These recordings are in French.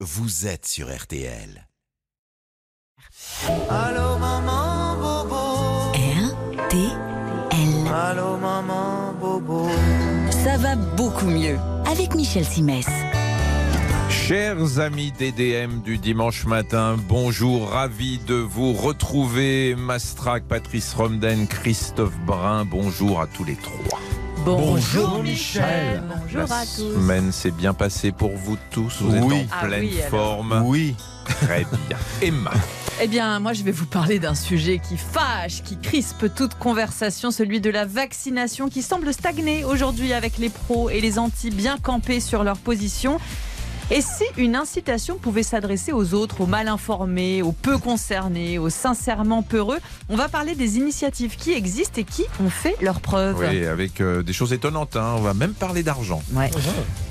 vous êtes sur RTL. Allô maman bobo. RTL. Allô maman bobo. Ça va beaucoup mieux avec Michel Simès. Chers amis DDM du dimanche matin, bonjour, ravi de vous retrouver. Mastrac, Patrice Romden, Christophe Brun, bonjour à tous les trois. Bonjour Michel. La semaine s'est bien passée pour vous tous, vous Oui. êtes en Ah pleine oui, forme. Oui. Très bien. Emma, Eh bien, moi, je vais vous parler d'un sujet qui fâche, qui crispe toute conversation, celui de la vaccination qui semble stagner aujourd'hui avec les pros et les anti bien campés sur leur position. Et si une incitation pouvait s'adresser aux autres, aux mal informés, aux peu concernés, aux sincèrement peureux On va parler des initiatives qui existent et qui ont fait leurs preuves. oui, avec euh, des choses étonnantes, hein. on va même parler d'argent. Ouais.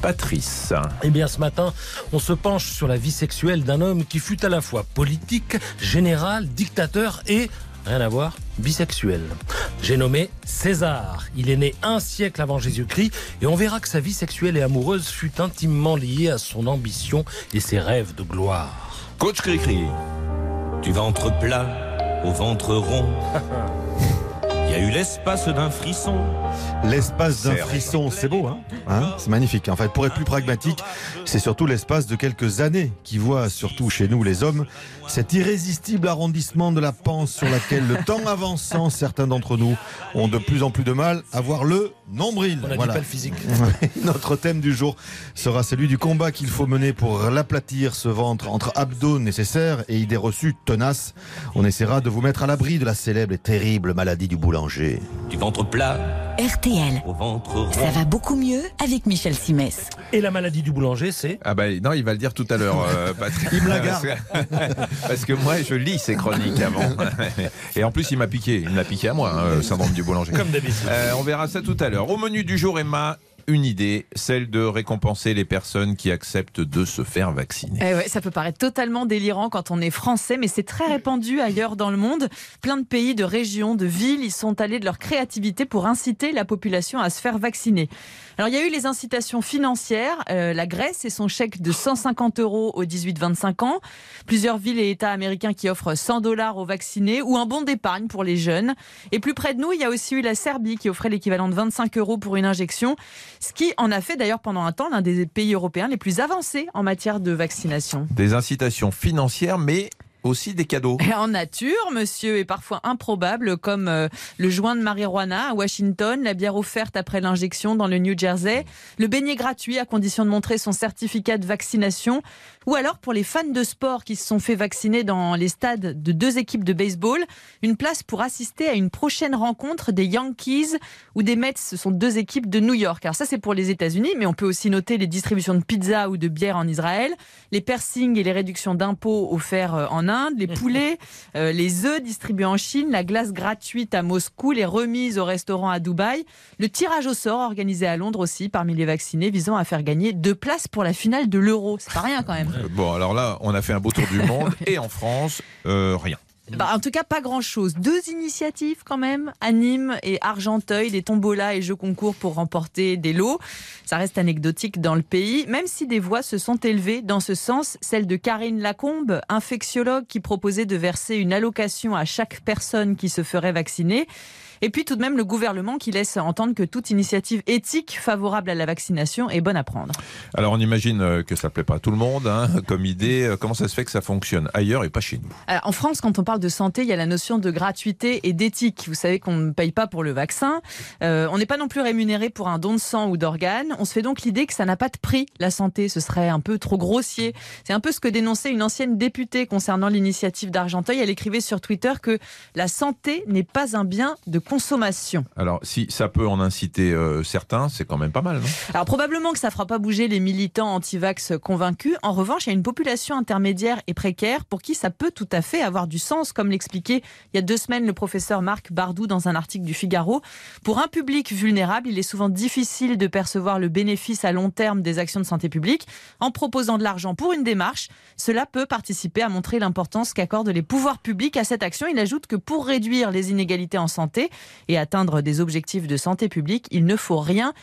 Patrice, Eh bien, ce matin, on se penche sur la vie sexuelle d'un homme qui fut à la fois politique, général, dictateur et, rien à voir, bisexuel. J'ai nommé César. Il est né un siècle avant Jésus-Christ et on verra que sa vie sexuelle et amoureuse fut intimement liée à son ambition et ses rêves de gloire. coach Cricri. Du ventre plat au ventre rond. Il y a eu l'espace d'un frisson. L'espace d'un frisson, c'est beau, hein, Hein C'est magnifique. En fait, pour être plus pragmatique, c'est surtout l'espace de quelques années qui voit, surtout chez nous les hommes, cet irrésistible arrondissement de la panse sur laquelle, le temps avançant, certains d'entre nous ont de plus en plus de mal à voir le nombril. On a dit Voilà. pas le physique. Notre thème du jour sera celui du combat qu'il faut mener pour l'aplatir ce ventre entre abdos nécessaires et idées reçues tenaces. On essaiera de vous mettre à l'abri de la célèbre et terrible maladie du boulanger. Du ventre plat RTL. au ventre rond. Ça va beaucoup mieux avec Michel Simès. Et la maladie du boulanger, c'est Ah bah non, il va le dire tout à l'heure, euh, Patrick. Il me la garde. Parce que- Parce que moi, je lis ses chroniques avant. Et en plus, il m'a piqué. Il me l'a piqué à moi, hein, le syndrome du boulanger. comme d'habitude. Euh, on verra ça tout à l'heure. Au menu du jour, Emma, une idée, celle de récompenser les personnes qui acceptent de se faire vacciner. Eh ça peut paraître totalement délirant quand on est français, mais c'est très répandu ailleurs dans le monde. Plein de pays, de régions, de villes, ils sont allés de leur créativité pour inciter la population à se faire vacciner. Alors il y a eu les incitations financières, euh, la Grèce et son chèque de 150 euros aux 18-25 ans, plusieurs villes et États américains qui offrent 100 dollars aux vaccinés ou un bon d'épargne pour les jeunes. Et plus près de nous, il y a aussi eu la Serbie qui offrait l'équivalent de 25 euros pour une injection, ce qui en a fait d'ailleurs pendant un temps l'un des pays européens les plus avancés en matière de vaccination. Des incitations financières, mais aussi des cadeaux. Et en nature, monsieur, est parfois improbable, comme euh, le joint de marijuana à Washington, la bière offerte après l'injection dans le New Jersey, le beignet gratuit à condition de montrer son certificat de vaccination, ou alors pour les fans de sport qui se sont fait vacciner dans les stades de deux équipes de baseball, une place pour assister à une prochaine rencontre des Yankees ou des Mets. Ce sont deux équipes de New York. Alors ça, c'est pour les États-Unis, mais on peut aussi noter les distributions de pizza ou de bière en Israël, les piercings et les réductions d'impôts offerts euh, en Inde, les poulets, euh, les œufs distribués en Chine, la glace gratuite à Moscou, les remises au restaurant à Dubaï, le tirage au sort organisé à Londres aussi parmi les vaccinés visant à faire gagner deux places pour la finale de l'Euro. C'est pas rien quand même. Euh, Bon, alors là, on a fait un beau tour du monde. Et en France, euh, rien. Bah, en tout cas, pas grand-chose. Deux initiatives quand même, à Nîmes et Argenteuil, des tombolas et jeux concours pour remporter des lots. Ça reste anecdotique dans le pays, même si des voix se sont élevées dans ce sens. Celle de Karine Lacombe, infectiologue, qui proposait de verser une allocation à chaque personne qui se ferait vacciner. Et puis tout de même le gouvernement qui laisse entendre que toute initiative éthique favorable à la vaccination est bonne à prendre. Alors on imagine euh, que ça plaît pas à tout le monde hein, comme idée. Euh, Comment ça se fait que ça fonctionne ailleurs et pas chez nous? Alors, en France, quand on parle de santé, il y a la notion de gratuité et d'éthique. Vous savez qu'on ne paye pas pour le vaccin. Euh, on n'est pas non plus rémunéré pour un don de sang ou d'organes. On se fait donc l'idée que ça n'a pas de prix, la santé. Ce serait un peu trop grossier. C'est un peu ce que dénonçait une ancienne députée concernant l'initiative d'Argenteuil. Elle écrivait sur Twitter que la santé n'est pas un bien de consommation. Alors si ça peut en inciter euh, certains, c'est quand même pas mal, non? Alors probablement que ça fera pas bouger les militants anti-vax convaincus. En revanche, il y a une population intermédiaire et précaire pour qui ça peut tout à fait avoir du sens, comme l'expliquait il y a deux semaines le professeur Marc Bardou dans un article du Figaro. Pour un public vulnérable, il est souvent difficile de percevoir le bénéfice à long terme des actions de santé publique. En proposant de l'argent pour une démarche, cela peut participer à montrer l'importance qu'accordent les pouvoirs publics à cette action. Il ajoute que pour réduire les inégalités en santé et atteindre des objectifs de santé publique, il ne faut rien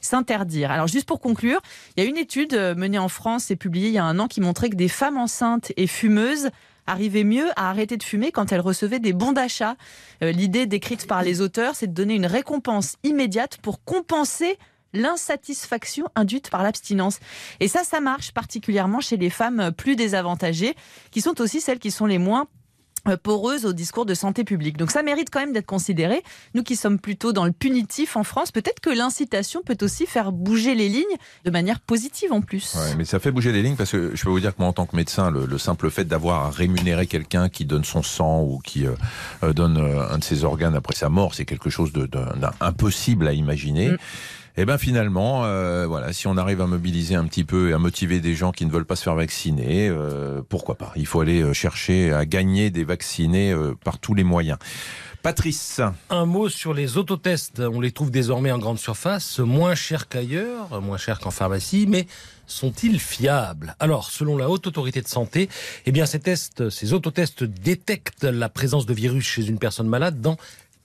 s'interdire. Alors juste pour conclure, il y a une étude euh, menée en France et publiée il y a un an qui montrait que des femmes enceintes et fumeuses arrivaient mieux à arrêter de fumer quand elles recevaient des bons d'achat. Euh, L'idée décrite par les auteurs, c'est de donner une récompense immédiate pour compenser l'insatisfaction induite par l'abstinence. Et ça, ça marche particulièrement chez les femmes plus désavantagées, qui sont aussi celles qui sont les moins euh, poreuses au discours de santé publique. Donc ça mérite quand même d'être considéré. Nous qui sommes plutôt dans le punitif en France, peut-être que l'incitation peut aussi faire bouger les lignes de manière positive en plus. Ouais, mais ça fait bouger les lignes parce que je peux vous dire que moi, en tant que médecin, le, le simple fait d'avoir à rémunérer quelqu'un qui donne son sang ou qui euh, euh, donne euh, un de ses organes après sa mort, c'est quelque chose de, de- d'impossible à imaginer. Mm. Et ben finalement, euh, voilà, si on arrive à mobiliser un petit peu et à motiver des gens qui ne veulent pas se faire vacciner, euh, pourquoi pas? Il faut aller euh, chercher à gagner des vaccinés euh, par tous les moyens. Patrice, Un mot sur les autotests. On les trouve désormais en grande surface, moins chers qu'ailleurs, moins chers qu'en pharmacie, mais sont-ils fiables? Alors, selon la Haute Autorité de Santé, eh bien, ces tests, ces autotests détectent la présence de virus chez une personne malade dans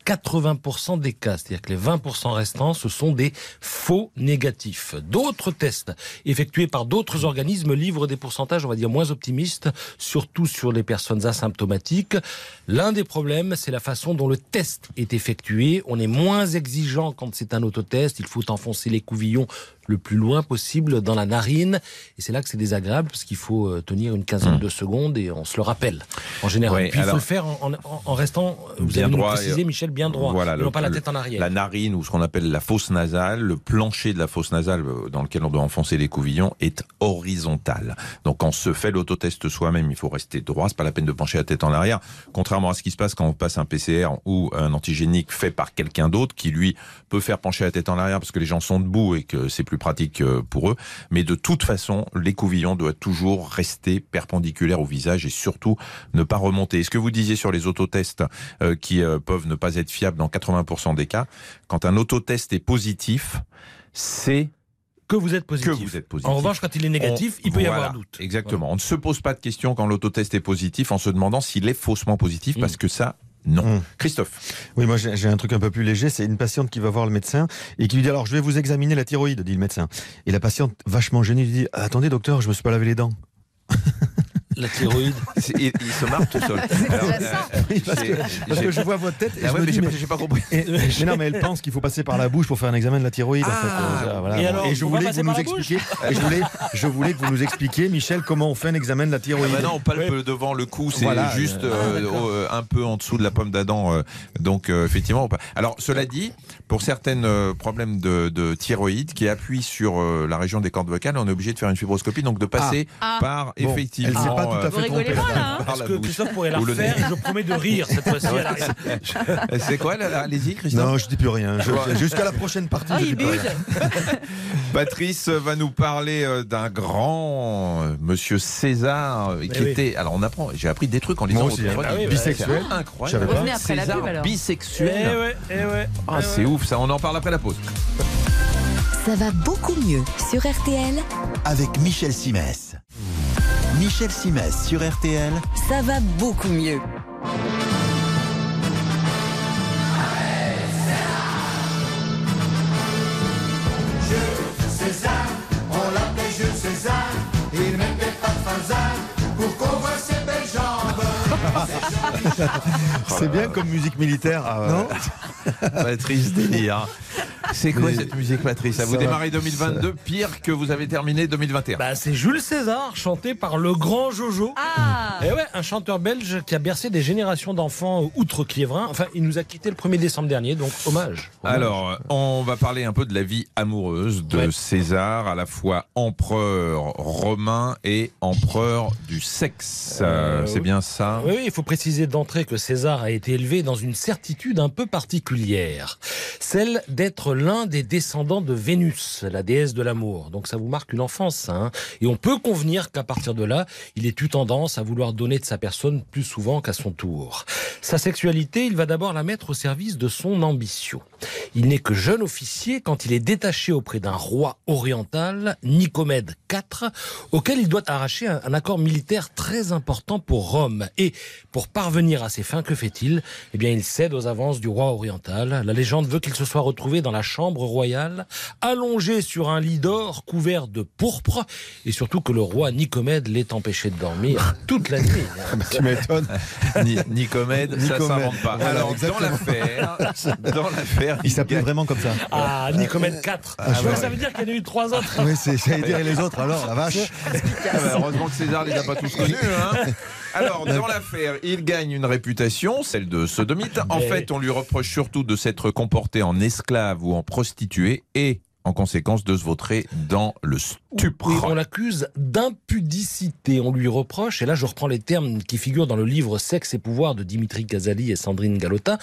80% des cas, c'est-à-dire que les 20% restants, ce sont des faux négatifs. D'autres tests effectués par d'autres organismes livrent des pourcentages, on va dire, moins optimistes, surtout sur les personnes asymptomatiques. L'un des problèmes, c'est la façon dont le test est effectué. On est moins exigeant quand c'est un autotest. Il faut enfoncer les couvillons le plus loin possible dans la narine. Et c'est là que c'est désagréable, parce qu'il faut euh, tenir une quinzaine de secondes et on se le rappelle, en général. Ouais, Puis il faut le faire en, en- en restant, vous Bien avez droit précisé, Michel, bien droit. Voilà, le- non pas la tête en arrière. la narine ou ce qu'on appelle la fosse nasale, le plancher de la fosse nasale euh, dans lequel on doit enfoncer les couvillons est horizontal. Donc quand on se fait l'autotest soi-même, il faut rester droit, c'est pas la peine de pencher la tête en arrière. Contrairement à ce qui se passe quand on passe un PCR ou un antigénique fait par quelqu'un d'autre qui lui peut faire pencher la tête en arrière parce que les gens sont debout et que c'est plus pratique euh, pour eux. Mais de toute façon, les couvillons doivent toujours rester perpendiculaires au visage et surtout ne pas remonter. Et ce que vous disiez sur les autotests euh, qui euh, peuvent ne pas être fiables dans 80% des cas, quand un autotest est positif, c'est que vous êtes que positif. vous êtes positif. En revanche, quand il est négatif, On- il peut y avoir doute. Exactement. On ne se pose pas de questions quand l'autotest est positif en se demandant s'il est faussement positif Mm. parce que ça, non. Mm. Christophe. Oui, moi j'ai j'ai un truc un peu plus léger. C'est une patiente qui va voir le médecin et qui lui dit alors je vais vous examiner la thyroïde, dit le médecin. Et la patiente, vachement gênée, lui dit attendez docteur, je me suis pas lavé les dents. La thyroïde. Il, il se marre tout seul. Alors, euh, parce, que, parce je vois votre tête et Ah je ouais, me mais dis j'ai mais, pas- j'ai pas compris. et- mais non mais elle pense qu'il faut passer par la bouche pour faire un examen de la thyroïde. en fait. Ah, Euh, voilà. et alors, je on va voulais que vous nous expliquiez. et je voulais, je voulais que vous nous expliquiez, Michel, comment on fait un examen de la Ah thyroïde. bah non, on palpe devant le cou, c'est Voilà, juste euh, euh, ah, euh, un peu en dessous de la pomme d'Adam. euh, donc euh, effectivement. Alors cela dit, pour certains problèmes de, de thyroïde qui appuient sur euh, la région des cordes vocales, on est obligé de faire une fibroscopie, donc de passer Ah. par effectivement. Pas tout à euh, Vous fait rigolez trompée. pas là hein par Est-ce la que. Christophe pourrait la refaire. Je promets de rire cette fois-ci. C'est quoi Allez-y, Christophe. Non, je dis plus rien. Jusqu'à la prochaine partie. Oh, je dis. Patrice va nous parler euh, d'un grand euh, Monsieur César euh, qui était. Alors on apprend. J'ai appris des trucs en lisant Moi aussi, votre chronique. Ah oui, bisexuel. Incroyable. Je savais pas. Revenez après la César pub. Eh bisexuel. ouais, eh ouais. Ah, eh c'est ouais. ouf ça. On en parle après la pause. Ça va beaucoup mieux sur RTL. Avec Michel Simès. Michel Simès sur RTL. Ça va beaucoup mieux. César, on l'appelait Jules César. Il mettait pas de faisal pour qu'on voit ses belles jambes. C'est bien comme musique militaire. non Patrice délire. C'est quoi cette musique, Patrice? Ça vous démarrez 2022 pire que vous avez terminé 2021. Bah, c'est Jules César, chanté par le grand Jojo. Ah Et ouais, un chanteur belge qui a bercé des générations d'enfants outre-Kiévrin. Enfin, il nous a quitté le 1er décembre dernier, donc hommage. Hommage. Alors, on va parler un peu de la vie amoureuse de Ouais. César, à la fois empereur romain et empereur du sexe. Euh, Euh, c'est oui. bien ça? Oui, oui, il faut préciser d'entrée que César a été élevé dans une certitude un peu particulière, celle d'être l'un des descendants de Vénus, la déesse de l'amour. Donc ça vous marque une enfance, hein Et on peut convenir qu'à partir de là, il ait eu tendance à vouloir donner de sa personne plus souvent qu'à son tour. Sa sexualité, il va d'abord la mettre au service de son ambition. Il n'est que jeune officier quand il est détaché auprès d'un roi oriental, Nicomède IV, auquel il doit arracher un, un accord militaire très important pour Rome. Et pour parvenir à ses fins, que fait-il? Eh bien, il cède aux avances du roi oriental. La légende veut qu'il se soit retrouvé dans la chambre royale, allongé sur un lit d'or couvert de pourpre, et surtout que le roi Nicomède l'ait empêché de dormir toute la nuit. Tu m'étonnes. Ni- Nicomède, ça Nicomède. s'invente pas. Voilà, Alors, dans l'affaire, dans l'affaire, Il s'appelait vraiment comme ça. Ah, Nicomède 4. Ah, ouais. Ça veut dire qu'il y en a eu trois autres. Oui, c'est, j'allais dire et les autres alors, la vache. Ah bah, heureusement que César les a pas tous connus. hein. Alors, dans l'affaire, il gagne une réputation, celle de sodomite. En Mais- fait, on lui reproche surtout de s'être comporté en esclave ou en prostituée et, en conséquence, de se vautrer dans le stupre. Oui, on l'accuse d'impudicité. On lui reproche, et là je reprends les termes qui figurent dans le livre Sexe et pouvoir de Dimitri Gazali et Sandrine Galota,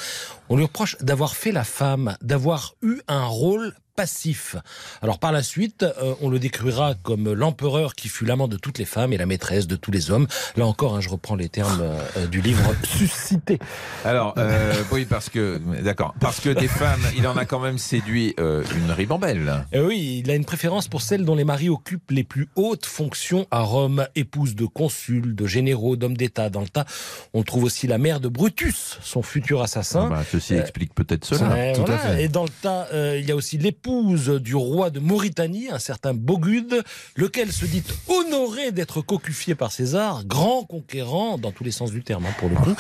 on lui reproche d'avoir fait la femme, d'avoir eu un rôle passif. Alors par la suite, euh, on le décrira comme l'empereur qui fut l'amant de toutes les femmes et la maîtresse de tous les hommes. Là encore, hein, je reprends les termes euh, du livre Suscité. Alors, euh, oui, parce que, d'accord, parce que des femmes, il en a quand même séduit euh, une ribambelle. Euh, oui, il a une préférence pour celles dont les maris occupent les plus hautes fonctions à Rome, épouse de consuls, de généraux, d'hommes d'État. Dans le tas, on trouve aussi la mère de Brutus, son futur assassin. Ah bah, ceci Euh, explique peut-être cela. Tout à fait. Et dans le tas, euh, il y a aussi l'épouse du roi de Mauritanie, un certain Bogude, lequel se dit honoré d'être cocufié par César, grand conquérant dans tous les sens du terme, hein, pour le coup.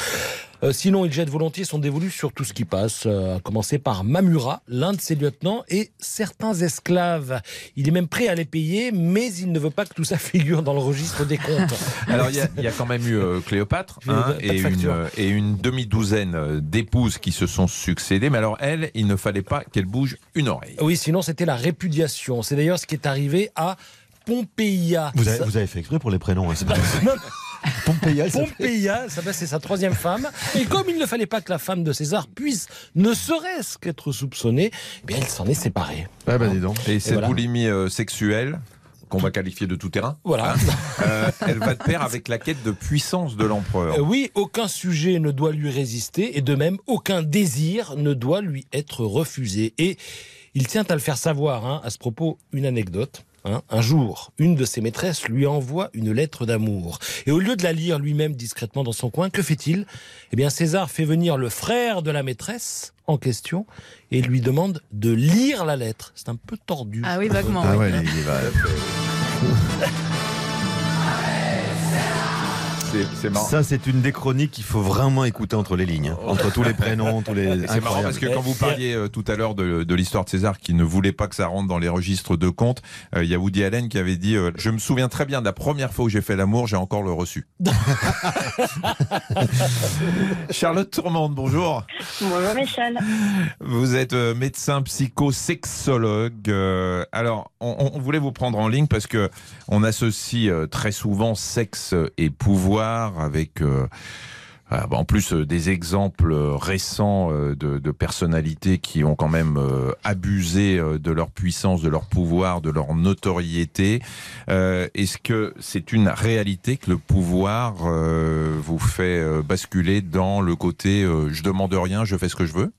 Euh, sinon, il jette volontiers son dévolu sur tout ce qui passe, euh, à commencer par Mamura, l'un de ses lieutenants, et certains esclaves. Il est même prêt à les payer, mais il ne veut pas que tout ça figure dans le registre des comptes. Alors, il y, a- il y a quand même eu euh, Cléopâtre hein, et, une, facture. euh, et une demi-douzaine euh, d'épouses qui se sont succédées. Mais alors, elle, il ne fallait pas qu'elle bouge une oreille. Oui, sinon c'était la répudiation. C'est d'ailleurs ce qui est arrivé à Pompéia. Vous avez, Ça- vous avez fait exprès pour les prénoms. Hein, ça va, c'est sa troisième femme. Et comme il ne fallait pas que la femme de César puisse, ne serait-ce qu'être soupçonnée, eh bien, il s'en est séparé. Ah bah dis donc. Et cette voilà. boulimie euh, sexuelle, qu'on va qualifier de tout terrain, Voilà. euh, elle va de pair avec la quête de puissance de l'empereur. Euh, oui, aucun sujet ne doit lui résister, et de même, aucun désir ne doit lui être refusé. Et il tient à le faire savoir, hein, à ce propos, une anecdote. Hein. un jour, une de ses maîtresses lui envoie une lettre d'amour. Et au lieu de la lire lui-même discrètement dans son coin, que fait-il? Eh bien, César fait venir le frère de la maîtresse en question et lui demande de lire la lettre. C'est un peu tordu. Ah oui, vaguement. Ah ouais, il va- C'est- marrant. Ça, c'est une des chroniques qu'il faut vraiment écouter entre les lignes. hein. Entre tous les prénoms, tous les. C'est marrant parce que quand vous parliez euh, tout à l'heure de, de l'histoire de César qui ne voulait pas que ça rentre dans les registres de comptes, euh, il y a Woody Allen qui avait dit euh, Je me souviens très bien de la première fois où j'ai fait l'amour, j'ai encore le reçu. Charlotte Tourmente, bonjour. Bonjour Michel. Vous êtes euh, médecin psychosexologue. Euh, alors, on, on voulait vous prendre en ligne parce que on associe euh, très souvent sexe et pouvoir avec. euh, ah, bah, en plus euh, des exemples euh, récents euh, de, personnalités qui ont quand même euh, abusé euh, de leur puissance, de leur pouvoir, de leur notoriété. Euh, Est-ce que c'est une réalité que le pouvoir euh, vous fait euh, basculer dans le côté euh, je demande rien, je fais ce que je veux?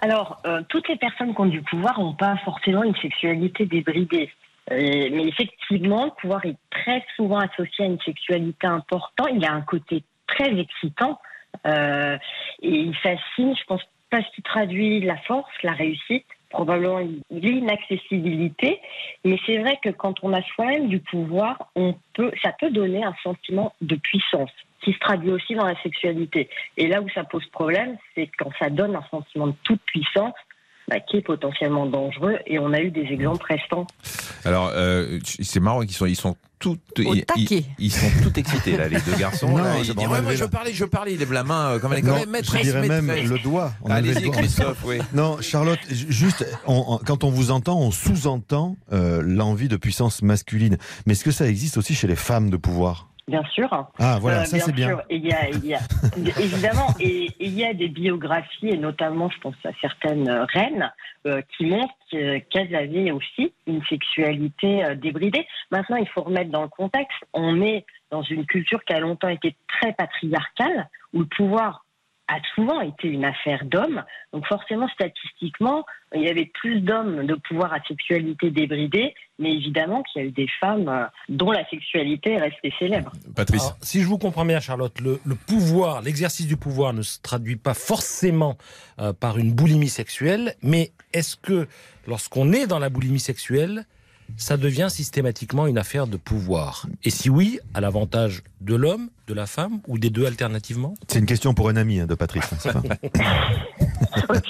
Alors, euh, toutes les personnes qui ont du pouvoir n'ont pas forcément une sexualité débridée. Euh, mais effectivement, le pouvoir est très souvent associé à une sexualité importante. Il a un côté très excitant euh, et il fascine, je pense, parce qu'il traduit la force, la réussite, probablement l'inaccessibilité. Mais c'est vrai que quand on a soi-même du pouvoir, on peut, ça peut donner un sentiment de puissance qui se traduit aussi dans la sexualité. Et là où ça pose problème, c'est quand ça donne un sentiment de toute puissance bah, qui est potentiellement dangereux. Et on a eu des exemples récents. Alors, euh, c'est marrant qu'ils sont, ils sont tout, ils, ils- ils sont tout excités là, les deux garçons. Non, là, ils disent, ouais, moi, lever je parlais, je parlais. Il lève la main euh, comme elle est même je maîtresse, dirais même maîtresse. le doigt. Allez-y. Christophe, oui. Non, Charlotte, ju- juste, on- on- quand on vous entend, on sous-entend euh, l'envie de puissance masculine. Mais est-ce que ça existe aussi chez les femmes de pouvoir? Bien sûr. Ah, voilà, Euh, ça c'est bien. il y a, il y a- évidemment, et et il y a des biographies, et notamment, je pense à certaines reines, euh, qui montrent que- qu'elles avaient aussi une sexualité euh, débridée. Maintenant, il faut remettre dans le contexte. On est dans une culture qui a longtemps été très patriarcale, où le pouvoir a souvent été une affaire d'hommes. Donc forcément, statistiquement, il y avait plus d'hommes de pouvoir à sexualité débridée, mais évidemment qu'il y a eu des femmes euh, dont la sexualité est restée célèbre. Patrice. Alors, si je vous comprends bien, Charlotte, le, le pouvoir, l'exercice du pouvoir ne se traduit pas forcément euh, par une boulimie sexuelle, mais est-ce que lorsqu'on est dans la boulimie sexuelle, ça devient systématiquement une affaire de pouvoir Et si oui, à l'avantage de l'homme, de la femme ou des deux alternativement? C'est une question pour un ami hein, de Patrice.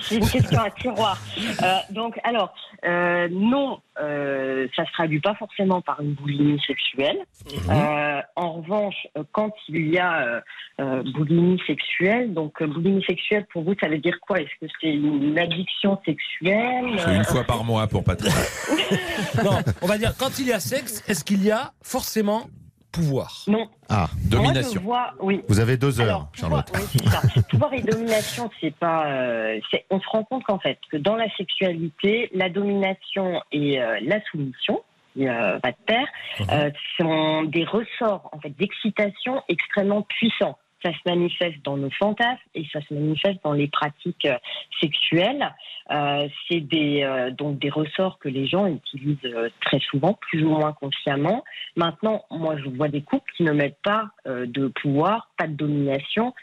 c'est une question à tiroir. Euh, donc, alors, euh, non, euh, ça se traduit pas forcément par une boulimie sexuelle. Euh, en revanche, quand il y a boulimie sexuelle, donc euh, boulimie sexuelle pour vous, ça veut dire quoi? Est-ce que c'est une addiction sexuelle? C'est une fois par mois pour Patrice. Non, on va dire quand il y a sexe, est-ce qu'il y a forcément pouvoir Non. Ah, Domination. Moi, je vois, oui. vous avez deux heures, Alors, Charlotte. pouvoir, oui, c'est ça. pouvoir et domination, c'est pas. euh, c'est- on se rend compte qu'en fait, que dans la sexualité, la domination et euh, la soumission, euh, va de pair, euh, sont des ressorts en fait d'excitation extrêmement puissants. Ça se manifeste dans nos fantasmes et ça se manifeste dans les pratiques euh, sexuelles. Euh, c'est des euh, donc des ressorts que les gens utilisent très souvent, plus ou moins consciemment. Maintenant, moi, je vois des couples qui ne mettent pas de pouvoir, pas de domination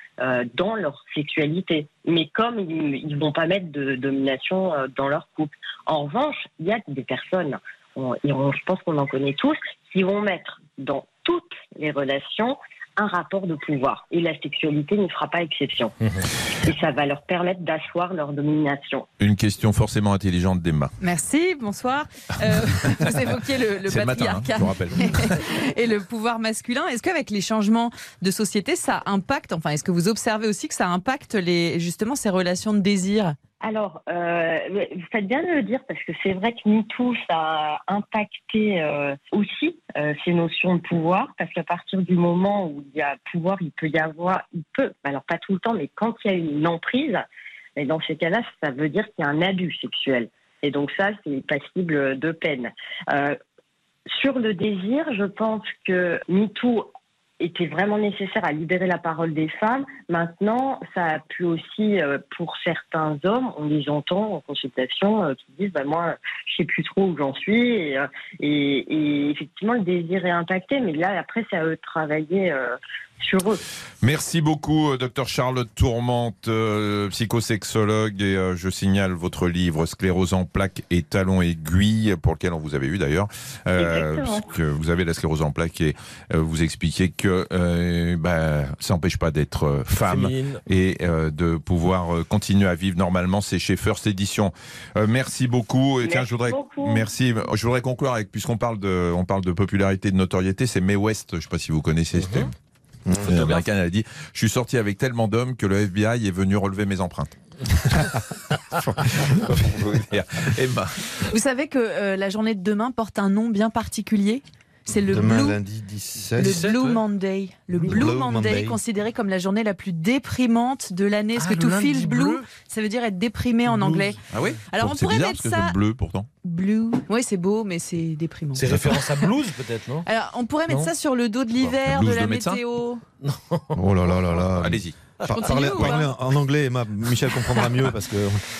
dans leur sexualité. Mais comme ils ne vont pas mettre de domination dans leur couple. En revanche, il y a des personnes, je pense qu'on en connaît tous, qui vont mettre dans toutes les relations un rapport de pouvoir. Et la sexualité n'y fera pas exception. Et ça va leur permettre d'asseoir leur domination. Une question forcément intelligente d'Emma. Merci, bonsoir. Euh, vous évoquiez le, le C'est le matin, hein, patriarcat rappelle. et le pouvoir masculin. Est-ce qu'avec les changements de société, ça impacte, enfin, est-ce que vous observez aussi que ça impacte les, justement ces relations de désir? Alors, euh, vous faites bien de le dire parce que c'est vrai que MeToo, ça a impacté euh, aussi euh, ces notions de pouvoir parce qu'à partir du moment où il y a pouvoir, il peut y avoir, il peut, alors pas tout le temps, mais quand il y a une emprise, et dans ces cas-là, ça veut dire qu'il y a un abus sexuel. Et donc ça, c'est passible de peine. Sur le désir, je pense que MeToo était vraiment nécessaire à libérer la parole des femmes. Maintenant, ça a pu aussi, euh, pour certains hommes, on les entend en consultation, euh, qui disent bah, Moi, je sais plus trop où j'en suis. Et, euh, et- effectivement, le désir est impacté, mais là, après, c'est à eux de travailler sur eux. Merci beaucoup, euh, docteur Charlotte Tourmente, euh, psychosexologue. Et euh, je signale votre livre Sclérose en plaques et talons aiguilles, pour lequel on vous avait eu d'ailleurs. Euh, parce que vous avez la sclérose en plaques et euh, vous expliquez que euh, bah, ça n'empêche pas d'être femme Féminine. et euh, de pouvoir euh, continuer à vivre normalement. C'est chez First Edition. Euh, merci beaucoup. Et tiens, Merci je voudrais, beaucoup. merci. Je voudrais conclure avec, puisqu'on parle de, on parle de popularité, de notoriété, c'est Mae West. Je ne sais pas si vous connaissez. c'était une américaine, elle a dit Je suis sorti avec tellement d'hommes que le FBI est venu relever mes empreintes. Vous. Emma. Vous savez que euh, la journée de demain porte un nom bien particulier? C'est le Demain, Blue, lundi 17. le Blue ouais. Monday. Le Blue, Blue Monday, Monday. considéré comme la journée la plus déprimante de l'année. Parce Ah, que le to feel blue, bleu. ça veut dire être déprimé en Blues. anglais. Ah oui Alors, Donc on pourrait bizarre mettre parce que ça- c'est bleu pourtant. Blue. Oui, c'est beau, mais c'est déprimant. C'est référence à blues peut-être, non? Alors, on pourrait mettre Non. ça sur le dos de l'hiver, de la de météo. Oh là là là là. Allez-y. Par- parlez- en anglais, Emma. Michel comprendra mieux parce que.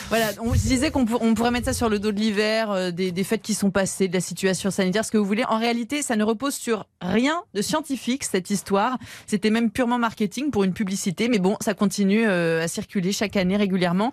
Voilà, on se disait qu'on pour- on pourrait mettre ça sur le dos de l'hiver, euh, des, des fêtes qui sont passées, de la situation sanitaire, ce que vous voulez. En réalité, ça ne repose sur rien de scientifique, cette histoire. C'était même purement marketing pour une publicité, mais bon, ça continue euh, à circuler chaque année régulièrement.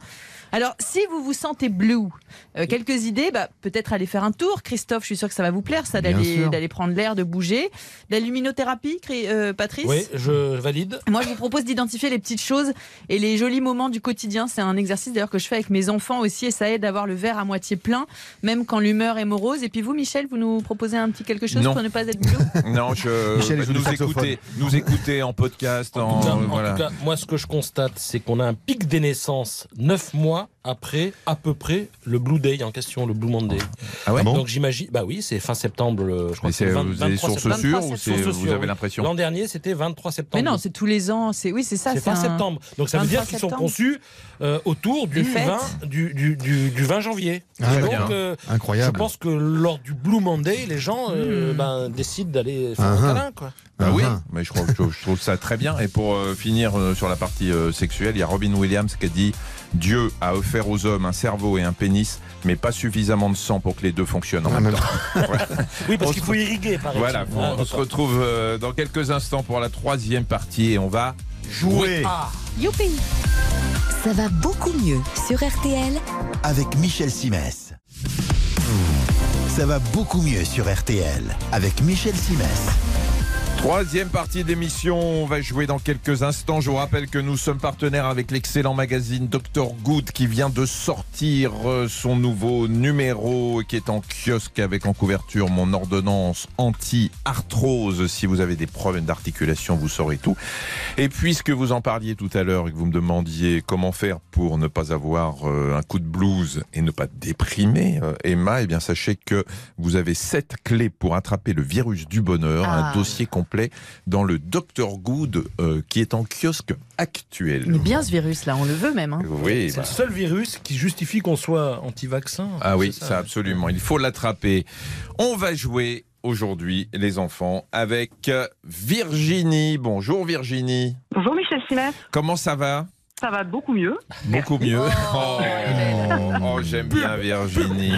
Alors, si vous vous sentez blue, euh, quelques idées, bah, peut-être aller faire un tour. Christophe, je suis sûr que ça va vous plaire, ça, d'aller prendre l'air, de bouger. La luminothérapie, euh, Patrice Oui, je valide. moi, je vous propose d'identifier les petites choses et les jolis moments du quotidien. C'est un exercice d'ailleurs que je fais avec mes enfants aussi et ça aide à avoir le verre à moitié plein, même quand l'humeur est morose. Et puis vous, Michel, vous nous proposez un petit quelque chose Non. pour ne pas être bleu? Non, je Michel, du nous écouter, nous écouter en podcast, en, En tout, cas, en voilà. tout cas, moi, ce que je constate, c'est qu'on a un pic des naissances 9 mois 어? Après à peu près le Blue Day en question, le Blue Monday. Ah ouais? Donc j'imagine, bah oui, c'est fin septembre, le- je crois Mais que c'est c'est- le 20 vous avez 23 source septembre. sûre 23 ou vous avez oui. l'impression? L'an dernier, c'était 23 septembre. Mais non, c'est tous les ans. C'est oui, c'est ça. C'est fin un- septembre. Donc ça veut 23 dire qu'ils sont conçus euh, autour du Des fêtes. 20, du, du, du, du 20 janvier. Ah, donc, bien. euh, je Incroyable. pense que lors du Blue Monday, les gens euh, Hmm. ben, décident d'aller faire Ah, un ah. câlin. Quoi. Bah oui, Ah. mais je trouve, je, je trouve ça très bien. Et pour euh, finir euh, sur la partie euh, sexuelle, il y a Robin Williams qui a dit Dieu a offert aux hommes un cerveau et un pénis, mais pas suffisamment de sang pour que les deux fonctionnent en En même même temps. Oui, parce qu'il faut irriguer, par Voilà, exemple. on, Ah, on se retrouve euh, dans quelques instants pour la troisième partie et on va Jouer. Ah, Youpi Ça va beaucoup mieux sur RTL avec Michel Simès. Ça va beaucoup mieux sur RTL avec Michel Simès. Troisième partie d'émission, on va jouer dans quelques instants. Je vous rappelle que nous sommes partenaires avec l'excellent magazine Dr Good qui vient de sortir euh, son nouveau numéro qui est en kiosque avec en couverture mon ordonnance anti-arthrose. Si vous avez des problèmes d'articulation, vous saurez tout. Et puisque vous en parliez tout à l'heure et que vous me demandiez comment faire pour ne pas avoir euh, un coup de blues et ne pas déprimer, euh, Emma, eh bien sachez que vous avez sept clés pour attraper le virus du bonheur, Ah. un dossier complet dans le Dr Good euh, qui est en kiosque actuel. Il est bien ce virus-là, on le veut même. hein. Oui, c'est bah. le seul virus qui justifie qu'on soit anti-vaccin. Ah oui, C'est ça absolument. Il faut l'attraper. On va jouer aujourd'hui, les enfants, avec Virginie. Bonjour Virginie. Bonjour Michel Simès, Comment ça va? Ça va beaucoup mieux. Beaucoup mieux. Oh, Oh, oh, j'aime bien Virginie.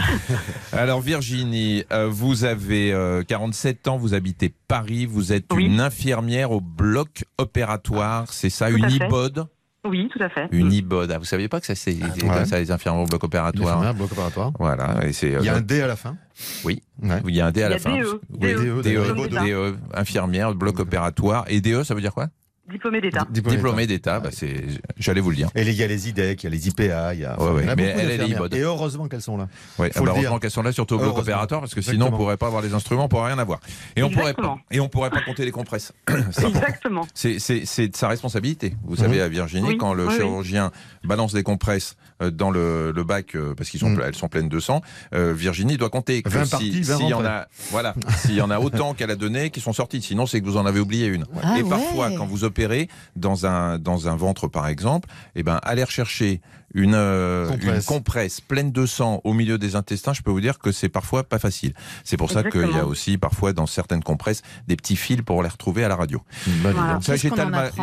Alors Virginie, euh, vous avez euh, 47 ans, vous habitez Paris, vous êtes Oui. une infirmière au bloc opératoire, c'est ça, Tout une. IBOD Oui, tout à fait. Une IBOD. Ah, vous saviez pas que ça c'est Ouais. comme ça les infirmières au bloc opératoire Infirmière, bloc opératoire. Voilà, et c'est Il y a euh, un D à la fin? Oui. Ouais. il y a un D à y la fin. DE, DE, DE, d'État. DE, infirmière, bloc opératoire. Et DE, ça veut dire quoi? Diplômé d'État. Diplômé Diplômé d'État. Bah, c'est, j'allais vous le dire. Et il y a les IDEC, il y a les IPA, il y a. Ouais, ouais, il y en a mais elle, elle est. IBOD. Et heureusement qu'elles sont là. Ouais, Faut bah, le dire. heureusement qu'elles sont là, surtout au bloc opératoire, parce que sinon on Exactement. pourrait pas avoir les instruments, on pourrait rien avoir. Et on pourrait pas, Exactement. et on pourrait pas compter les compresses. Exactement. C'est, c'est, c'est de sa responsabilité. Vous savez, à Virginie, Oui, quand le oui, oui. chirurgien balance des compresses euh, dans le, le bac, euh, parce qu'ils sont, Mm. ple- elles sont pleines de sang, euh, Virginie doit compter que 20 si- parties, 20 s'il y en a, voilà, s'il y en a autant qu'elle a donné qui sont sorties. Sinon, c'est que vous en avez oublié une. Ah et parfois, ouais. quand vous opérez dans un, dans un ventre, par exemple, eh ben, aller rechercher une, euh, Compresse. une compresse pleine de sang au milieu des intestins, je peux vous dire que c'est parfois pas facile. C'est pour ça qu'il y a aussi parfois dans certaines compresses des petits fils pour les retrouver à la radio. Bah, Voilà. Ça,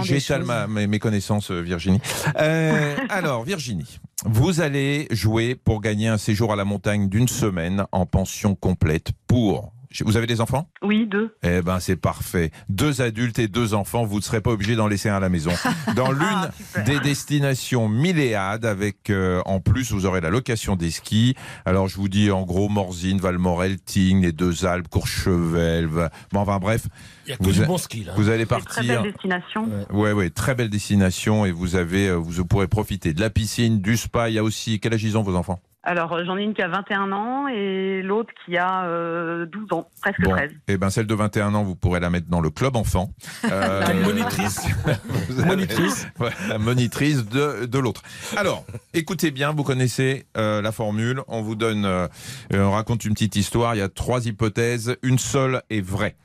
j'étale ma- ma- mes connaissances, euh, Virginie. Euh, alors, Virginie, vous allez jouer pour gagner un séjour à la montagne d'une semaine en pension complète pour. Vous avez des enfants? Oui, deux. Eh ben, c'est parfait. Deux adultes et deux enfants, vous ne serez pas obligé d'en laisser un à la maison. Dans l'une Ah, super. des destinations milléades, avec euh, en plus, vous aurez la location des skis. Alors, je vous dis en gros, Morzine, Valmorel, Tignes, les deux Alpes, Courchevel. Va- Bon, enfin bref, Il y a que Vous du bon ski là. vous allez Des Très partir. belle destination. Ouais, ouais, très belle destination et vous avez, euh, vous pourrez profiter de la piscine, du spa. Il y a aussi, quel âge ils ont vos enfants? Alors, euh, j'en ai une qui a 21 ans et l'autre qui a euh, 12 ans, presque Bon, 13. eh ben celle de 21 ans, vous pourrez la mettre dans le club enfant. Euh, La monitrice. Monitrice. Ouais, la monitrice de, de l'autre. Alors, écoutez bien, vous connaissez euh, la formule. On vous donne, euh, euh, on raconte une petite histoire. Il y a trois hypothèses. Une seule est vraie.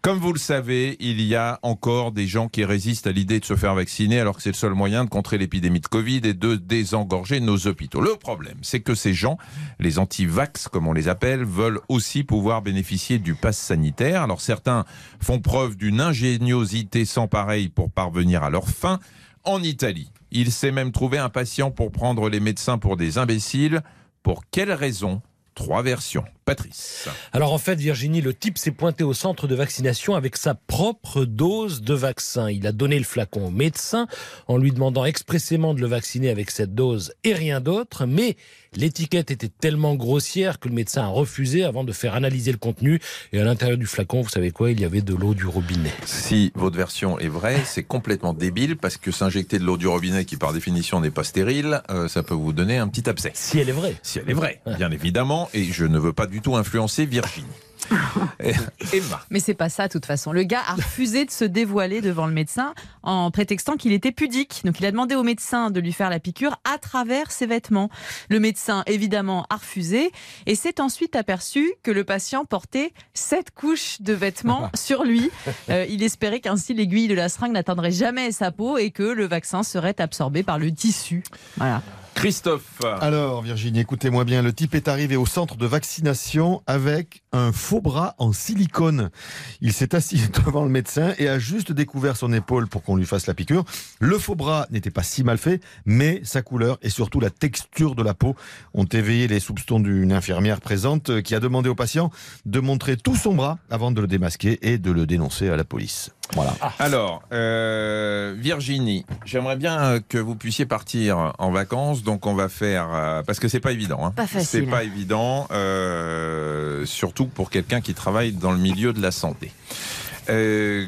Comme vous le savez, il y a encore des gens qui résistent à l'idée de se faire vacciner alors que c'est le seul moyen de contrer l'épidémie de Covid et de désengorger nos hôpitaux. Le problème, c'est que ces gens, les anti-vax comme on les appelle, veulent aussi pouvoir bénéficier du pass sanitaire. Alors certains font preuve d'une ingéniosité sans pareil pour parvenir à leur fin. En Italie, il s'est même trouvé un patient pour prendre les médecins pour des imbéciles. Pour quelle raison Trois versions. Patrice. Alors en fait, Virginie, le type s'est pointé au centre de vaccination avec sa propre dose de vaccin. Il a donné le flacon au médecin en lui demandant expressément de le vacciner avec cette dose et rien d'autre, mais l'étiquette était tellement grossière que le médecin a refusé avant de faire analyser le contenu. Et à l'intérieur du flacon, vous savez quoi Il y avait de l'eau du robinet. Si votre version est vraie, c'est complètement débile parce que s'injecter de l'eau du robinet, qui par définition n'est pas stérile, euh, ça peut vous donner un petit abcès. Si elle est vraie. Si elle est vraie, bien évidemment, et je ne veux pas du tout influencer Virginie. Emma. Mais c'est pas ça, de toute façon. Le gars a refusé de se dévoiler devant le médecin en prétextant qu'il était pudique. Donc il a demandé au médecin de lui faire la piqûre à travers ses vêtements. Le médecin, évidemment, a refusé et s'est ensuite aperçu que le patient portait sept couches de vêtements sur lui. Euh, il espérait qu'ainsi l'aiguille de la seringue n'atteindrait jamais sa peau et que le vaccin serait absorbé par le tissu. Voilà. Christophe. Alors, Virginie, écoutez-moi bien. Le type est arrivé au centre de vaccination avec un faux bras en silicone. Il s'est assis devant le médecin et a juste découvert son épaule pour qu'on lui fasse la piqûre. Le faux bras n'était pas si mal fait, mais sa couleur et surtout la texture de la peau ont éveillé les soupçons d'une infirmière présente qui a demandé au patient de montrer tout son bras avant de le démasquer et de le dénoncer à la police. Voilà. Alors, euh, Virginie, j'aimerais bien que vous puissiez partir en vacances. Donc, on va faire euh, parce que c'est pas évident. Hein. Pas facile. C'est pas évident, euh, surtout pour quelqu'un qui travaille dans le milieu de la santé. Euh,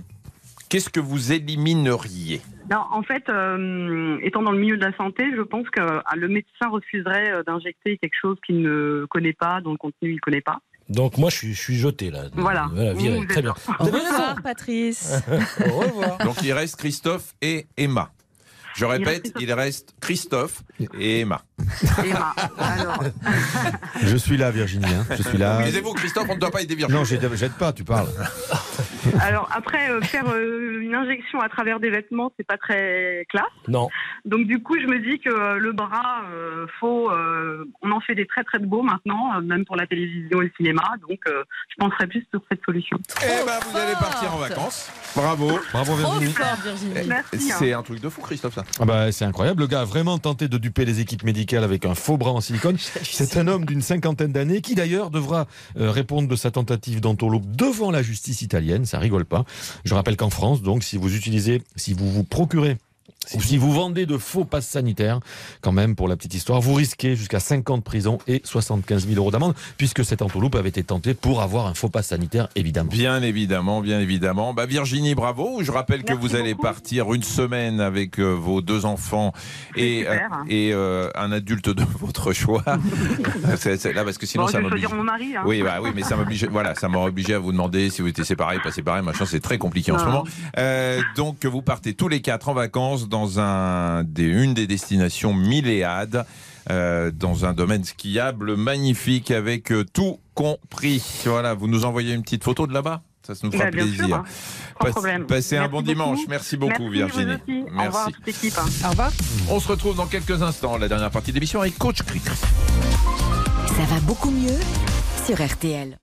Qu'est-ce que vous élimineriez? Non, en fait, euh, étant dans le milieu de la santé, je pense que ah, le médecin refuserait d'injecter quelque chose qu'il ne connaît pas, dont le contenu il ne connaît pas. Donc moi, je suis, je suis jeté là. Voilà. viré. Vous Très bien. Au revoir, Patrice. Au revoir. Donc, il reste Christophe et Emma. Je répète, il reste Christophe et Emma. Emma, alors, Je suis là, Virginie. hein. Je suis là. Taisez-vous, Christophe, on ne doit pas aider Virginie. Non, j'aide j'aide pas, tu parles. alors après, euh, faire euh, une injection à travers des vêtements, c'est pas très classe. Non. Donc du coup, je me dis que euh, le bras, euh, faut, euh, on en fait des très très beaux maintenant, euh, même pour la télévision et le cinéma. Donc euh, je penserais plus sur cette solution. Eh ben, vous allez partir en vacances. Bravo. Bravo, Virginie. fort, Virginie. Merci. hein. C'est un truc de fou, Christophe, ça. Ah bah, c'est incroyable. Le gars a vraiment tenté de duper les équipes médicales avec un faux bras en silicone. C'est un homme d'une cinquantaine d'années qui d'ailleurs devra euh, répondre de sa tentative d'entourloupe devant la justice italienne. Ça rigole pas. Je rappelle qu'en France, donc, si vous utilisez, si vous vous procurez ou si vous vendez de faux passes sanitaires, quand même, pour la petite histoire, vous risquez jusqu'à 5 ans de prison et 75 000 euros d'amende, puisque cette entourloupe avait été tentée pour avoir un faux passe sanitaire, évidemment. Bien évidemment, bien évidemment. Bah, Virginie, bravo. Je rappelle que vous allez partir une semaine avec euh, vos deux enfants et, euh, et euh, un adulte de votre choix. C'est- c'est là parce que sinon Bon, ça m'oblige. choisir mon mari. hein. Oui, bah oui, mais ça m'oblige. Voilà, ça m'aurait obligé à vous demander si vous étiez séparés, pas séparés, machin. C'est très compliqué en ce Non. moment. Euh, donc vous partez tous les quatre en vacances dans un des, une des destinations milléades. euh, dans un domaine skiable magnifique avec euh, tout compris. Voilà, vous nous envoyez une petite photo de là-bas Ça se nous fera Bah, bien plaisir. sûr, hein. Pas de Passe- problème. Passez un Merci bon beaucoup. dimanche. Merci beaucoup, Merci, Virginie. vous aussi. Au revoir Merci. toute l'équipe. hein. Au revoir. On se retrouve dans quelques instants, la dernière partie de l'émission avec Coach Cric. Ça va beaucoup mieux sur RTL.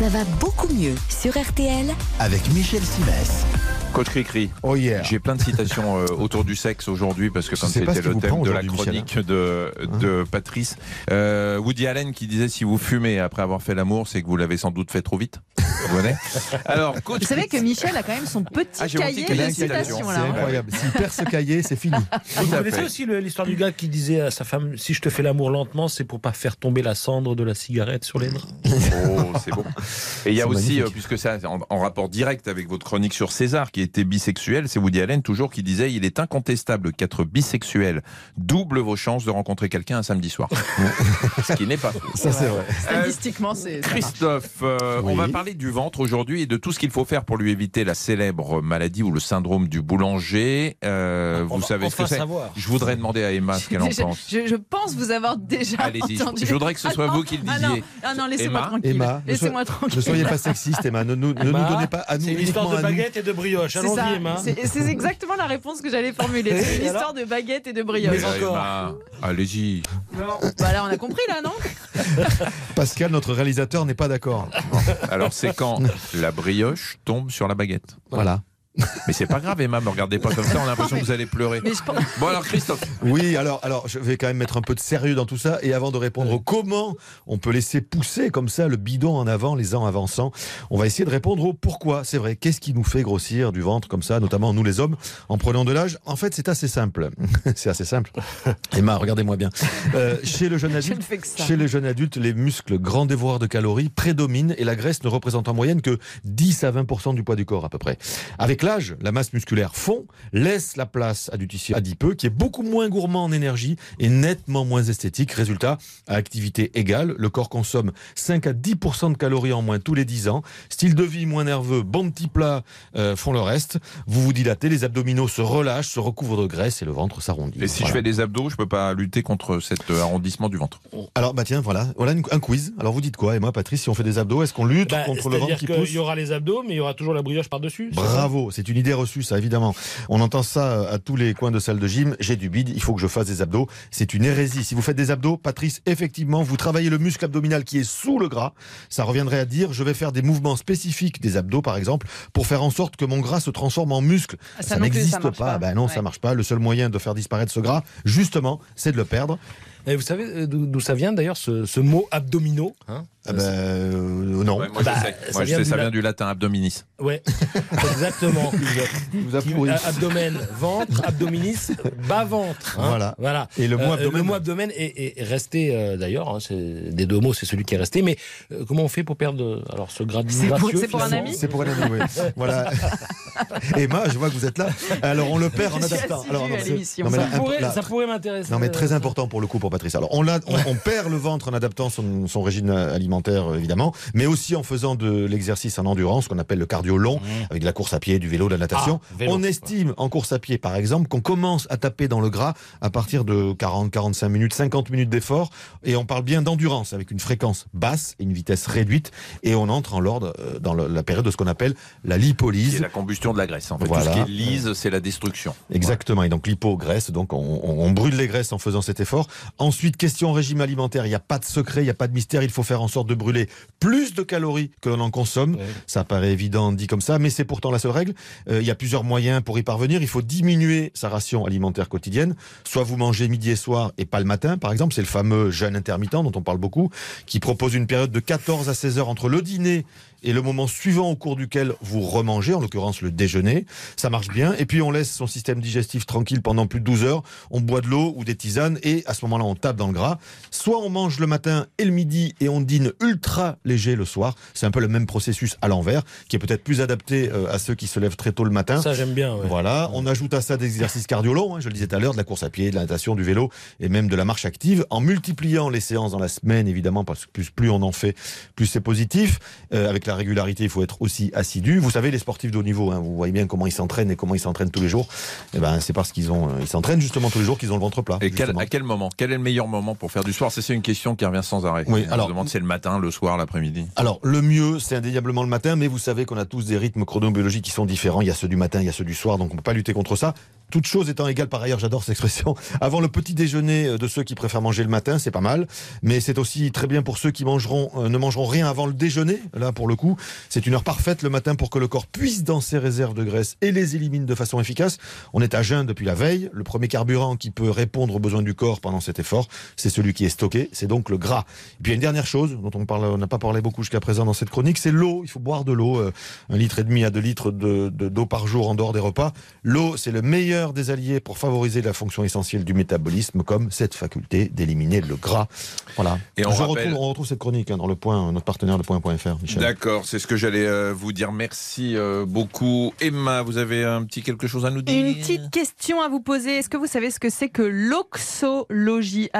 Ça va beaucoup mieux sur RTL. Avec Michel Simès. Coach Cricri. Oh yeah. J'ai plein de citations euh, autour du sexe aujourd'hui parce que comme c'était le thème de la aujourd'hui, Michel, hein. chronique de, de Patrice, euh, Woody Allen qui disait si vous fumez après avoir fait l'amour, c'est que vous l'avez sans doute fait trop vite. Vous Alors, coach Vous savez que Michel a quand même son petit Ah, cahier de de citations citations, C'est hein. incroyable. S'il perd ce cahier, c'est fini. Vous connaissez aussi l'histoire du gars qui disait à sa femme Si je te fais l'amour lentement, c'est pour pas faire tomber la cendre de la cigarette sur les draps. Oh, c'est bon. Et il y a aussi, euh, puisque c'est en, en rapport direct avec votre chronique sur César, qui était bisexuel, c'est Woody Allen toujours qui disait il est incontestable qu'être bisexuel double vos chances de rencontrer quelqu'un un samedi soir. Ce qui n'est pas faux. Ça, c'est vrai. Statistiquement, c'est. Christophe, euh, Oui. on va parler du ventre aujourd'hui et de tout ce qu'il faut faire pour lui éviter la célèbre maladie ou le syndrome du boulanger. Euh, vous va savez ce que c'est. Je voudrais demander à Emma ce qu'elle en pense. je- je pense vous avoir déjà Allez-y, je- entendu. je voudrais que ce Ah soit non, vous qui le ah non, disiez. Ah non, laissez-moi Emma tranquille. Emma, ne Laissez-moi tranquille. Ne soyez pas sexiste, Emma. Ne nous, ne nous Emma, donnez pas à nous C'est une histoire de nous. baguette et de brioche. C'est exactement la réponse que j'allais formuler. C'est une histoire de baguette et de brioche. Emma, allez-y. Bah là, on a compris là, non Pascal, notre réalisateur, n'est pas d'accord. Alors c'est quand la brioche tombe sur la baguette. Voilà. Mais c'est pas grave, Emma, me regardez pas comme ça, on a l'impression que vous allez pleurer. Bon alors Christophe, Oui, alors, alors, je vais quand même mettre un peu de sérieux dans tout ça. Et avant de répondre au comment on peut laisser pousser comme ça le bidon en avant, les ans avançant, on va essayer de répondre au pourquoi. C'est vrai, qu'est-ce qui nous fait grossir du ventre comme ça, notamment nous les hommes, en prenant de l'âge? En fait, c'est assez simple. c'est assez simple. Emma, regardez-moi bien. Euh, chez le jeune Je adulte. Chez les jeunes adultes, les muscles grands dévoreurs de calories prédominent et la graisse ne représente en moyenne que 10 à 20 du poids du corps à peu près. Avec l'âge, la masse musculaire fond, laisse la place à du tissu adipeux qui est beaucoup moins gourmand en énergie et nettement moins esthétique. Résultat, à activité égale, le corps consomme 5 à 10% de calories en moins tous les 10 ans. Style de vie moins nerveux, bon petit plat euh, font le reste. Vous vous dilatez, les abdominaux se relâchent, se recouvrent de graisse et le ventre s'arrondit. Et si Voilà. je fais des abdos, je peux pas lutter contre cet euh, arrondissement du ventre. Alors, bah tiens, voilà, voilà une- un quiz. Alors, vous dites quoi Et moi, Patrice, si on fait des abdos, est-ce qu'on lutte Bah, contre le ventre qui pousse y aura les abdos, mais il y aura toujours la brioche par-dessus. c'est c'est une idée reçue, ça évidemment. On entend ça à tous les coins de salle de gym. J'ai du bide, il faut que je fasse des abdos. C'est une hérésie. Si vous faites des abdos, Patrice, effectivement, vous travaillez le muscle abdominal qui est sous le gras. Ça reviendrait à dire, je vais faire des mouvements spécifiques des abdos, par exemple, pour faire en sorte que mon gras se transforme en muscle. Ah, ça n'existe pas. pas. Ben non, Ouais. ça marche pas. Le seul moyen de faire disparaître ce gras, justement, c'est de le perdre. Et vous savez euh, d'où d'où ça vient d'ailleurs ce, ce mot abdominaux hein? Ah ben, euh, non. Ouais, moi, Bah, je sais. ça Moi, je vient sais, du ça la- vient du latin abdominis. Ouais, exactement. vous a- Abdomen, ventre, abdominis, bas ventre. hein. Voilà. voilà. Et le mot Euh, abdomen. Le mot abdomen est, est resté euh, d'ailleurs. hein, c'est- des deux mots, c'est celui qui est resté. Mais euh, comment on fait pour perdre euh, alors ce grade C'est pour- gracieux, c'est pour un ami C'est pour un ami, oui. voilà. Emma, je vois que vous êtes là. Alors, on le perd en adaptant. Alors, non, ça, là, pourrait, là, ça pourrait m'intéresser. Non mais très euh, important pour le coup pour Patrice. Alors on, l'a- on, on perd le ventre en adaptant son, son régime alimentaire euh, évidemment, mais aussi en faisant de l'exercice en endurance, qu'on appelle le cardio long, avec de la course à pied, du vélo, de la natation. Ah, vélo, on estime en course à pied par exemple qu'on commence à taper dans le gras à partir de 40, 45 minutes, 50 minutes d'effort, et on parle bien d'endurance avec une fréquence basse et une vitesse réduite, et on entre en l'ordre euh, dans la période de ce qu'on appelle la lipolyse. la combustion de la graisse. En fait, Voilà. tout ce qui est lise, c'est la destruction. Exactement. Et donc l'hypo-graisse, donc on, on- on brûle les graisses en faisant cet effort. Ensuite, question régime alimentaire, il n'y a pas de secret, il n'y a pas de mystère, il faut faire en sorte de brûler plus de calories que l'on en consomme. Ouais. Ça paraît évident dit comme ça, mais c'est pourtant la seule règle. Euh, il y a plusieurs moyens pour y parvenir. Il faut diminuer sa ration alimentaire quotidienne. Soit vous mangez midi et soir et pas le matin, par exemple. C'est le fameux jeûne intermittent dont on parle beaucoup, qui propose une période de 14 à 16 heures entre le dîner et le moment suivant au cours duquel vous remangez, en l'occurrence le déjeuner. Ça marche bien. Et puis on laisse son système digestif tranquille pendant plus de 12 heures. On boit de l'eau ou des tisanes et à ce moment-là on tape dans le gras. Soit on mange le matin et le midi et on dîne ultra léger le soir. C'est un peu le même processus à l'envers qui est peut-être plus adapté euh, à ceux qui se lèvent très tôt le matin. Ça j'aime bien. ouais. Voilà, on ajoute à ça des exercices cardio longs, hein, je le disais tout à l'heure, de la course à pied, de la natation, du vélo et même de la marche active, en multipliant les séances dans la semaine, évidemment, parce que plus, plus on en fait, plus c'est positif. Euh, avec la régularité, il faut être aussi assidu. Vous savez, les sportifs de haut niveau, hein, vous voyez bien comment ils s'entraînent et comment ils s'entraînent tous les jours. Et ben, c'est parce qu'ils ont, euh, ils s'entraînent justement tous les jours qu'ils ont le ventre plat. Et quel- à quel moment? Quel est le meilleur moment pour faire du sport? C'est une question qui revient sans arrêt. Oui, On alors- se demande c'est le matin, le soir, l'après-midi. Alors, le mieux, c'est indéniablement le matin, mais vous savez qu'on a tous des rythmes chronobiologiques qui sont différents. Il y a ceux du matin, il y a ceux du soir, donc on ne peut pas lutter contre ça. Toute chose étant égale, par ailleurs, j'adore cette expression. Avant le petit déjeuner euh, de ceux qui préfèrent manger le matin, c'est pas mal. Mais c'est aussi très bien pour ceux qui mangeront, euh, ne mangeront rien avant le déjeuner. Là, pour le coup, c'est une heure parfaite le matin pour que le corps puisse dans ses réserves de graisse et les élimine de façon efficace. On est à jeun depuis la veille. Le premier carburant qui peut répondre aux besoins du corps pendant cet effort, c'est celui qui est stocké. C'est donc le gras. Et puis une dernière chose dont on n'a pas parlé beaucoup jusqu'à présent dans cette chronique, c'est l'eau. Il faut boire de l'eau, euh, un litre et demi à deux litres de- de- d'eau par jour en dehors des repas. L'eau, c'est le meilleur des alliés pour favoriser la fonction essentielle du métabolisme, comme cette faculté d'éliminer le gras. Voilà. Et on Je rappelle- retrouve, on retrouve cette chronique hein, dans le point, notre partenaire le point.fr, Michel. D'accord, c'est ce que j'allais euh, vous dire. Merci euh, beaucoup. Emma, vous avez un petit quelque chose à nous dire Une petite question à vous poser. Est-ce que vous savez ce que c'est que l'oxologie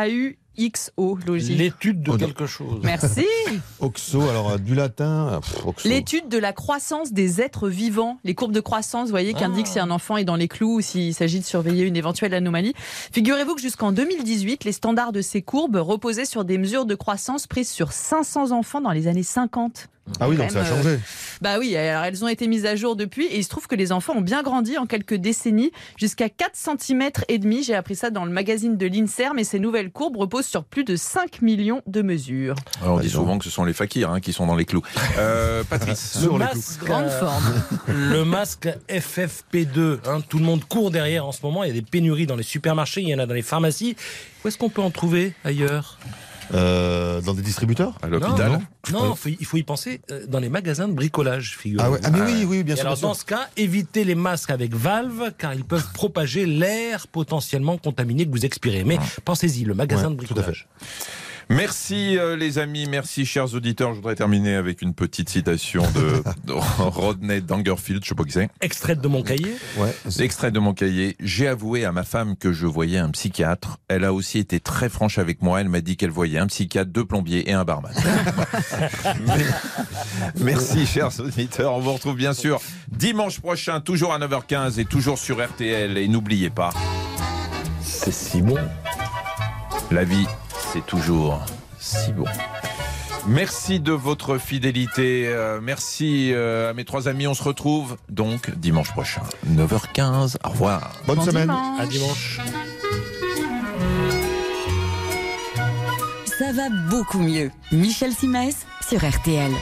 A-U-X-O, logie L'étude de quelque chose. Merci. Oxo, alors euh, du latin, euh. L'étude de la croissance des êtres vivants, les courbes de croissance, vous voyez, qui indiquent si un enfant est dans les clous ou s'il s'agit de surveiller une éventuelle anomalie. Figurez-vous que jusqu'en 2018, les standards de ces courbes reposaient sur des mesures de croissance prises sur 500 enfants dans les années 50. Ah oui, donc ça a changé. Bah oui, alors elles ont été mises à jour depuis et il se trouve que les enfants ont bien grandi en quelques décennies, jusqu'à 4 cm et demi. J'ai appris ça dans le magazine de l'INSERM et ces nouvelles courbes reposent sur plus de 5 millions de mesures. Alors, on Bah, dit donc. souvent que ce sont les fakirs hein, qui sont dans les clous. Euh, Patrice. Le Sur les masque, Grande euh, forme. le masque FFP2, hein, tout le monde court derrière en ce moment. Il y a des pénuries dans les supermarchés, il y en a dans les pharmacies. Où est-ce qu'on peut en trouver ailleurs? Euh, dans des distributeurs à l'hôpital. Non, non, faut y- il faut y penser euh, dans les magasins de bricolage, figurez ah, ouais. ah mais oui, oui, bien Et sûr. alors bien sûr. dans ce cas, évitez les masques avec valve car ils peuvent propager l'air potentiellement contaminé que vous expirez. Mais pensez-y, le magasin Ouais, de tout à fait. Merci euh, les amis, merci chers auditeurs. Je voudrais terminer avec une petite citation de, de Rodney Dangerfield, je sais pas qui c'est. Extrait de mon cahier Ouais. Extrait de mon cahier. J'ai avoué à ma femme que je voyais un psychiatre. Elle a aussi été très franche avec moi. Elle m'a dit qu'elle voyait un psychiatre, deux plombiers et un barman. Merci, chers auditeurs. On vous retrouve bien sûr dimanche prochain, toujours à 9h15 et toujours sur RTL. Et n'oubliez pas, C'est si bon. la vie, c'est toujours si bon. Merci de votre fidélité. Euh, merci euh, à mes trois amis. On se retrouve donc dimanche prochain, 9h15. Au revoir. Bonne Bon semaine. dimanche. À dimanche. Ça va beaucoup mieux. Michel Simès sur RTL.